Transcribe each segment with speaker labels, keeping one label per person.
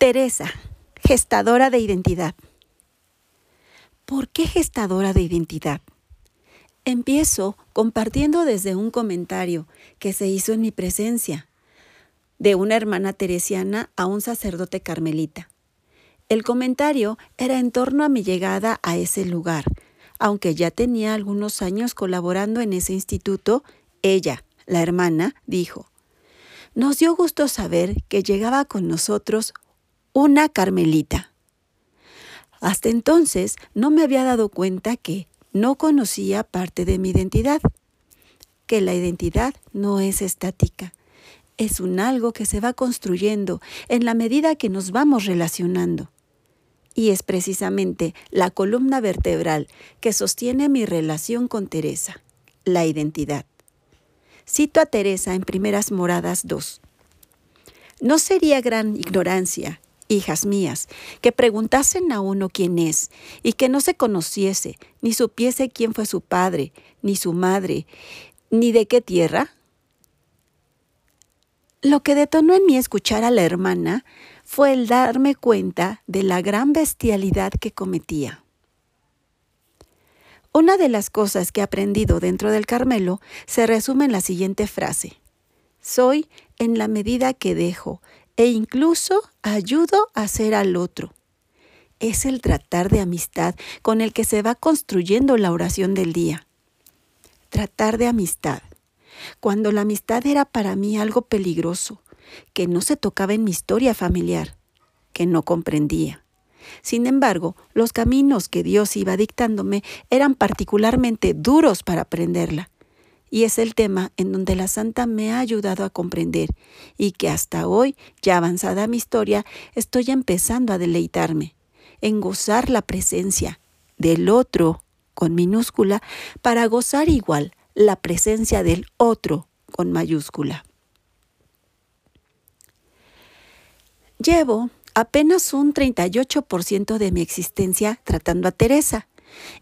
Speaker 1: Teresa, gestadora de identidad. ¿Por qué gestadora de identidad? Empiezo compartiendo desde un comentario que se hizo en mi presencia de una hermana teresiana a un sacerdote carmelita. El comentario era en torno a mi llegada a ese lugar. Aunque ya tenía algunos años colaborando en ese instituto, ella, la hermana, dijo, nos dio gusto saber que llegaba con nosotros una carmelita. Hasta entonces no me había dado cuenta que no conocía parte de mi identidad, que la identidad no es estática, es un algo que se va construyendo en la medida que nos vamos relacionando. Y es precisamente la columna vertebral que sostiene mi relación con Teresa, la identidad. Cito a Teresa en Primeras Moradas 2. No sería gran ignorancia hijas mías, que preguntasen a uno quién es, y que no se conociese, ni supiese quién fue su padre, ni su madre, ni de qué tierra? Lo que detonó en mí escuchar a la hermana fue el darme cuenta de la gran bestialidad que cometía. Una de las cosas que he aprendido dentro del Carmelo se resume en la siguiente frase. Soy en la medida que dejo, e incluso ayudo a ser al otro. Es el tratar de amistad con el que se va construyendo la oración del día. Tratar de amistad. Cuando la amistad era para mí algo peligroso, que no se tocaba en mi historia familiar, que no comprendía. Sin embargo, los caminos que Dios iba dictándome eran particularmente duros para aprenderla y es el tema en donde la santa me ha ayudado a comprender y que hasta hoy, ya avanzada mi historia, estoy empezando a deleitarme, en gozar la presencia del otro con minúscula para gozar igual la presencia del otro con mayúscula. Llevo apenas un 38% de mi existencia tratando a Teresa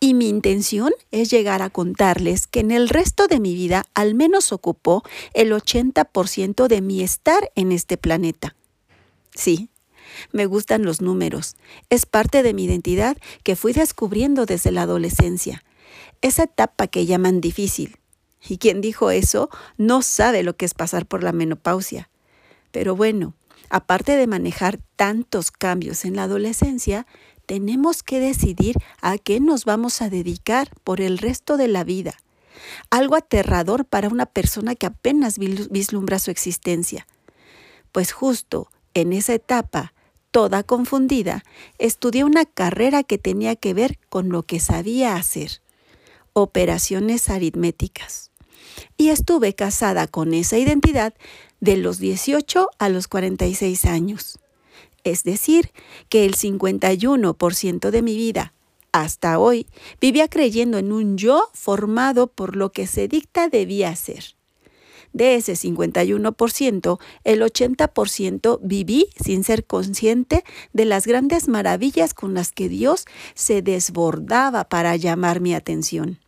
Speaker 1: y mi intención es llegar a contarles que en el resto de mi vida al menos ocupó el 80% de mi estar en este planeta. Sí, me gustan los números. Es parte de mi identidad que fui descubriendo desde la adolescencia. Esa etapa que llaman difícil. Y quien dijo eso no sabe lo que es pasar por la menopausia. Pero bueno, aparte de manejar tantos cambios en la adolescencia, tenemos que decidir a qué nos vamos a dedicar por el resto de la vida. Algo aterrador para una persona que apenas vislumbra su existencia. Pues justo en esa etapa, toda confundida, estudié una carrera que tenía que ver con lo que sabía hacer, operaciones aritméticas. Y estuve casada con esa identidad de los 18 a los 46 años. Es decir, que el 51% de mi vida hasta hoy vivía creyendo en un yo formado por lo que se dicta debía ser. De ese 51%, el 80% viví sin ser consciente de las grandes maravillas con las que Dios se desbordaba para llamar mi atención.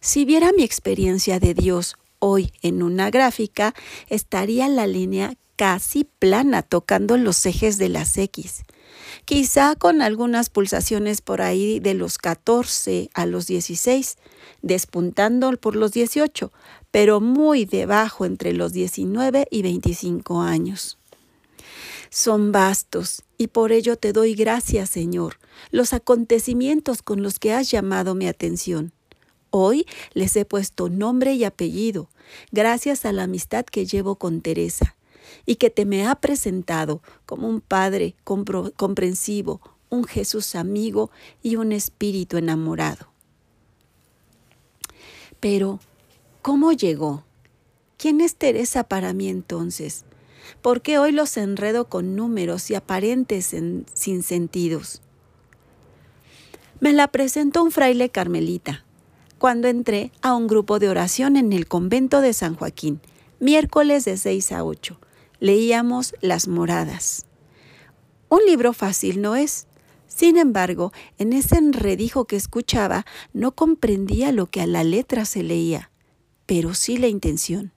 Speaker 1: Si viera mi experiencia de Dios hoy en una gráfica, estaría la línea casi plana, tocando los ejes de las X. Quizá con algunas pulsaciones por ahí de los 14 a los 16, despuntando por los 18, pero muy debajo entre los 19 y 25 años. Son vastos y por ello te doy gracias, Señor, los acontecimientos con los que has llamado mi atención. Hoy les he puesto nombre y apellido, gracias a la amistad que llevo con Teresa y que te me ha presentado como un Padre comprensivo, un Jesús amigo y un Espíritu enamorado. Pero, ¿cómo llegó? ¿Quién es Teresa para mí entonces? ¿Por qué hoy los enredo con números y aparentes sin sentidos? Me la presentó un fraile carmelita cuando entré a un grupo de oración en el convento de San Joaquín, miércoles de 6 a 8 leíamos Las Moradas. Un libro fácil no es. Sin embargo, en ese enredijo que escuchaba no comprendía lo que a la letra se leía, pero sí la intención.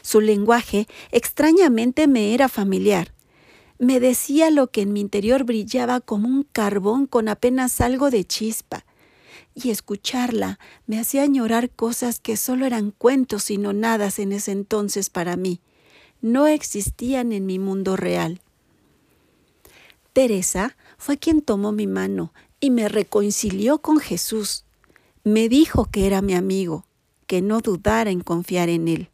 Speaker 1: Su lenguaje extrañamente me era familiar. Me decía lo que en mi interior brillaba como un carbón con apenas algo de chispa. Y escucharla me hacía añorar cosas que solo eran cuentos y no nadas en ese entonces para mí. No existían en mi mundo real. Teresa fue quien tomó mi mano y me reconcilió con Jesús. Me dijo que era mi amigo, que no dudara en confiar en él,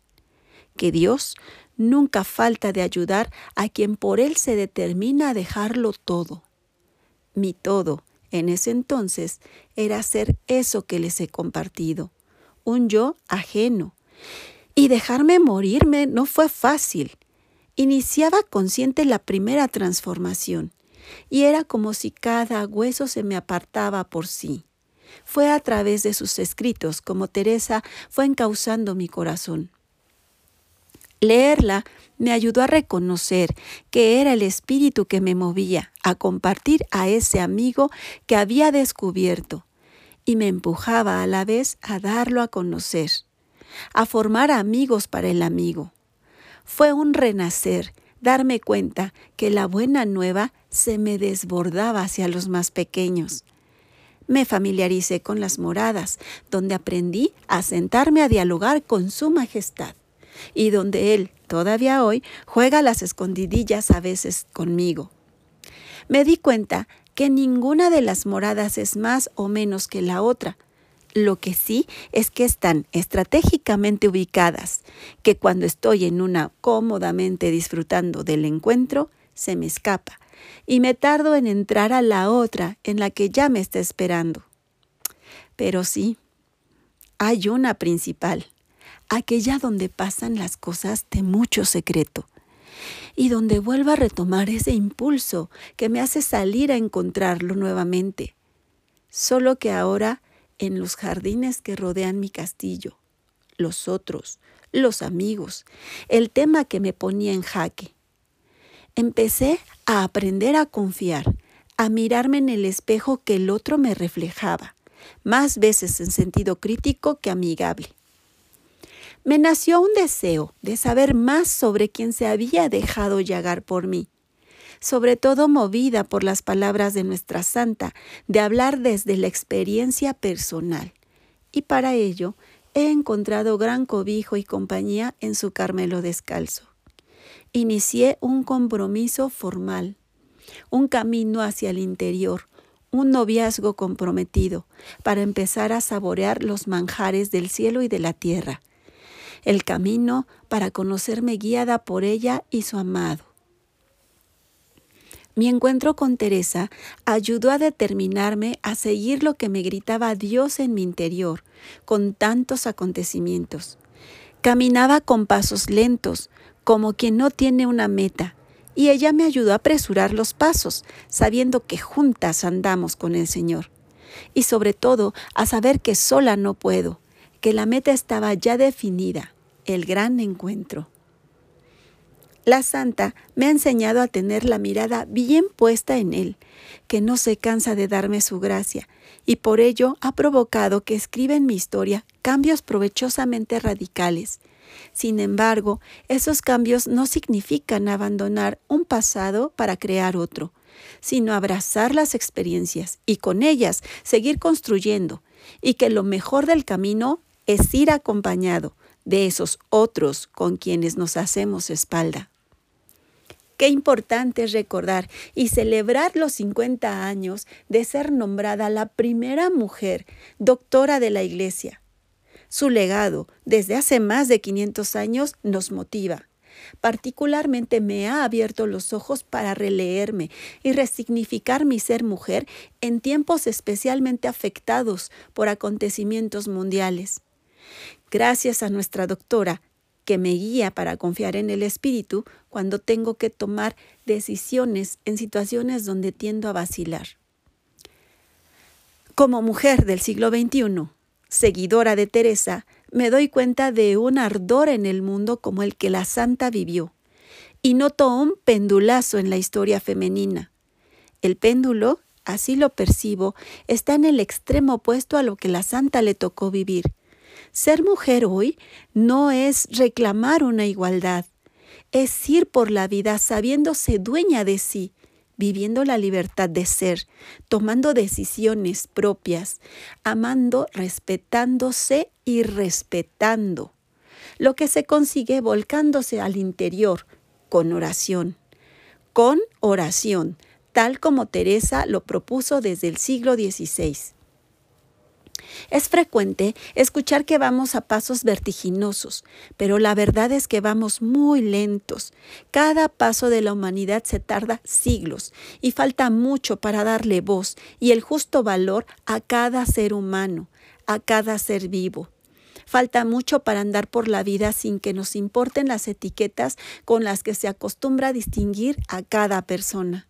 Speaker 1: que Dios nunca falta de ayudar a quien por él se determina a dejarlo todo. Mi todo en ese entonces era ser eso que les he compartido, un yo ajeno. Y dejarme morirme no fue fácil. Iniciaba consciente la primera transformación, y era como si cada hueso se me apartaba por sí. Fue a través de sus escritos como Teresa fue encauzando mi corazón. Leerla me ayudó a reconocer que era el espíritu que me movía a compartir a ese amigo que había descubierto y me empujaba a la vez a darlo a conocer, a formar amigos para el amigo. Fue un renacer, darme cuenta que la buena nueva se me desbordaba hacia los más pequeños. Me familiaricé con las moradas, donde aprendí a sentarme a dialogar con su majestad y donde él, todavía hoy, juega las escondidillas a veces conmigo. Me di cuenta que ninguna de las moradas es más o menos que la otra. Lo que sí es que están estratégicamente ubicadas, que cuando estoy en una cómodamente disfrutando del encuentro, se me escapa, y me tardo en entrar a la otra en la que ya me está esperando. Pero sí, hay una principal, aquella donde pasan las cosas de mucho secreto y donde vuelvo a retomar ese impulso que me hace salir a encontrarlo nuevamente, solo que ahora en los jardines que rodean mi castillo, los otros, los amigos, el tema que me ponía en jaque. Empecé a aprender a confiar, a mirarme en el espejo que el otro me reflejaba, más veces en sentido crítico que amigable me nació un deseo de saber más sobre quien se había dejado llagar por mí, sobre todo movida por las palabras de nuestra santa, de hablar desde la experiencia personal. Y para ello he encontrado gran cobijo y compañía en su Carmelo descalzo. Inicié un compromiso formal, un camino hacia el interior, un noviazgo comprometido, para empezar a saborear los manjares del cielo y de la tierra, el camino para conocerme guiada por ella y su amado. Mi encuentro con Teresa ayudó a determinarme a seguir lo que me gritaba Dios en mi interior, con tantos acontecimientos. Caminaba con pasos lentos, como quien no tiene una meta, y ella me ayudó a apresurar los pasos, sabiendo que juntas andamos con el Señor. Y sobre todo a saber que sola no puedo, que la meta estaba ya definida, el gran encuentro. La santa me ha enseñado a tener la mirada bien puesta en Él, que no se cansa de darme su gracia, y por ello ha provocado que escriba en mi historia cambios provechosamente radicales. Sin embargo, esos cambios no significan abandonar un pasado para crear otro, sino abrazar las experiencias y con ellas seguir construyendo, y que lo mejor del camino es ir acompañado de esos otros con quienes nos hacemos espalda. Qué importante es recordar y celebrar los 50 años de ser nombrada la primera mujer doctora de la Iglesia. Su legado, desde hace más de 500 años, nos motiva. Particularmente me ha abierto los ojos para releerme y resignificar mi ser mujer en tiempos especialmente afectados por acontecimientos mundiales. Gracias a nuestra doctora, que me guía para confiar en el espíritu cuando tengo que tomar decisiones en situaciones donde tiendo a vacilar. Como mujer del siglo XXI, seguidora de Teresa, me doy cuenta de un ardor en el mundo como el que la santa vivió, y noto un pendulazo en la historia femenina. El péndulo, así lo percibo, está en el extremo opuesto a lo que la santa le tocó vivir, ser mujer hoy no es reclamar una igualdad, es ir por la vida sabiéndose dueña de sí, viviendo la libertad de ser, tomando decisiones propias, amando, respetándose y respetando. Lo que se consigue volcándose al interior con oración. Con oración, tal como Teresa lo propuso desde el siglo XVI. Es frecuente escuchar que vamos a pasos vertiginosos, pero la verdad es que vamos muy lentos. Cada paso de la humanidad se tarda siglos y falta mucho para darle voz y el justo valor a cada ser humano, a cada ser vivo. Falta mucho para andar por la vida sin que nos importen las etiquetas con las que se acostumbra distinguir a cada persona.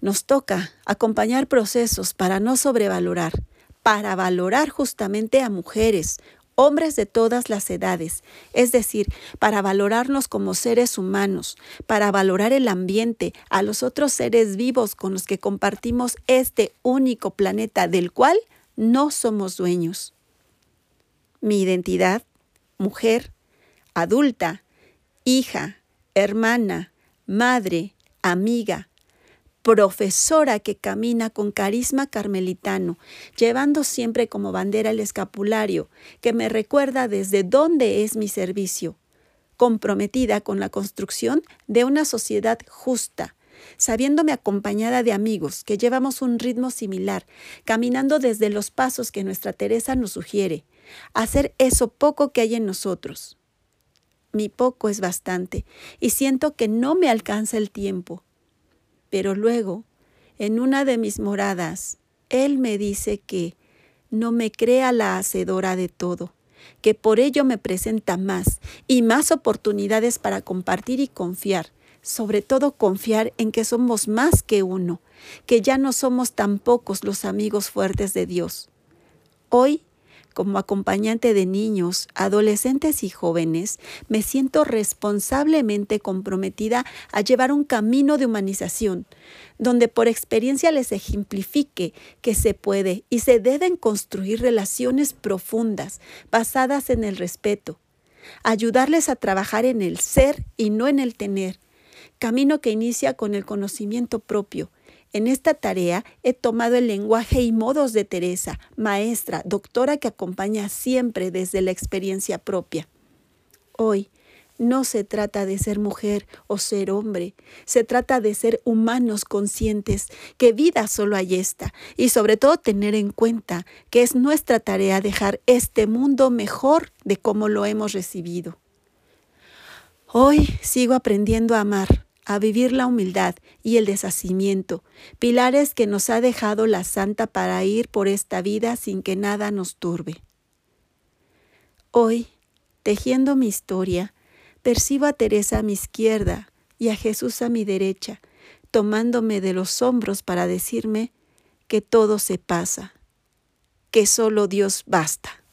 Speaker 1: Nos toca acompañar procesos para no sobrevalorar, para valorar justamente a mujeres, hombres de todas las edades, es decir, para valorarnos como seres humanos, para valorar el ambiente, a los otros seres vivos con los que compartimos este único planeta del cual no somos dueños. Mi identidad, mujer, adulta, hija, hermana, madre, amiga, profesora que camina con carisma carmelitano, llevando siempre como bandera el escapulario, que me recuerda desde dónde es mi servicio, comprometida con la construcción de una sociedad justa, sabiéndome acompañada de amigos que llevamos un ritmo similar, caminando desde los pasos que nuestra Teresa nos sugiere, hacer eso poco que hay en nosotros. Mi poco es bastante, y siento que no me alcanza el tiempo, pero luego, en una de mis moradas, Él me dice que no me crea la hacedora de todo, que por ello me presenta más y más oportunidades para compartir y confiar, sobre todo confiar en que somos más que uno, que ya no somos tan pocos los amigos fuertes de Dios. Hoy como acompañante de niños, adolescentes y jóvenes, me siento responsablemente comprometida a llevar un camino de humanización, donde por experiencia les ejemplifique que se puede y se deben construir relaciones profundas, basadas en el respeto, ayudarles a trabajar en el ser y no en el tener, camino que inicia con el conocimiento propio, en esta tarea he tomado el lenguaje y modos de Teresa, maestra, doctora que acompaña siempre desde la experiencia propia. Hoy no se trata de ser mujer o ser hombre, se trata de ser humanos conscientes que vida solo hay esta y sobre todo tener en cuenta que es nuestra tarea dejar este mundo mejor de como lo hemos recibido. Hoy sigo aprendiendo a amar, a vivir la humildad y el deshacimiento, pilares que nos ha dejado la Santa para ir por esta vida sin que nada nos turbe. Hoy, tejiendo mi historia, percibo a Teresa a mi izquierda y a Jesús a mi derecha, tomándome de los hombros para decirme que todo se pasa, que solo Dios basta.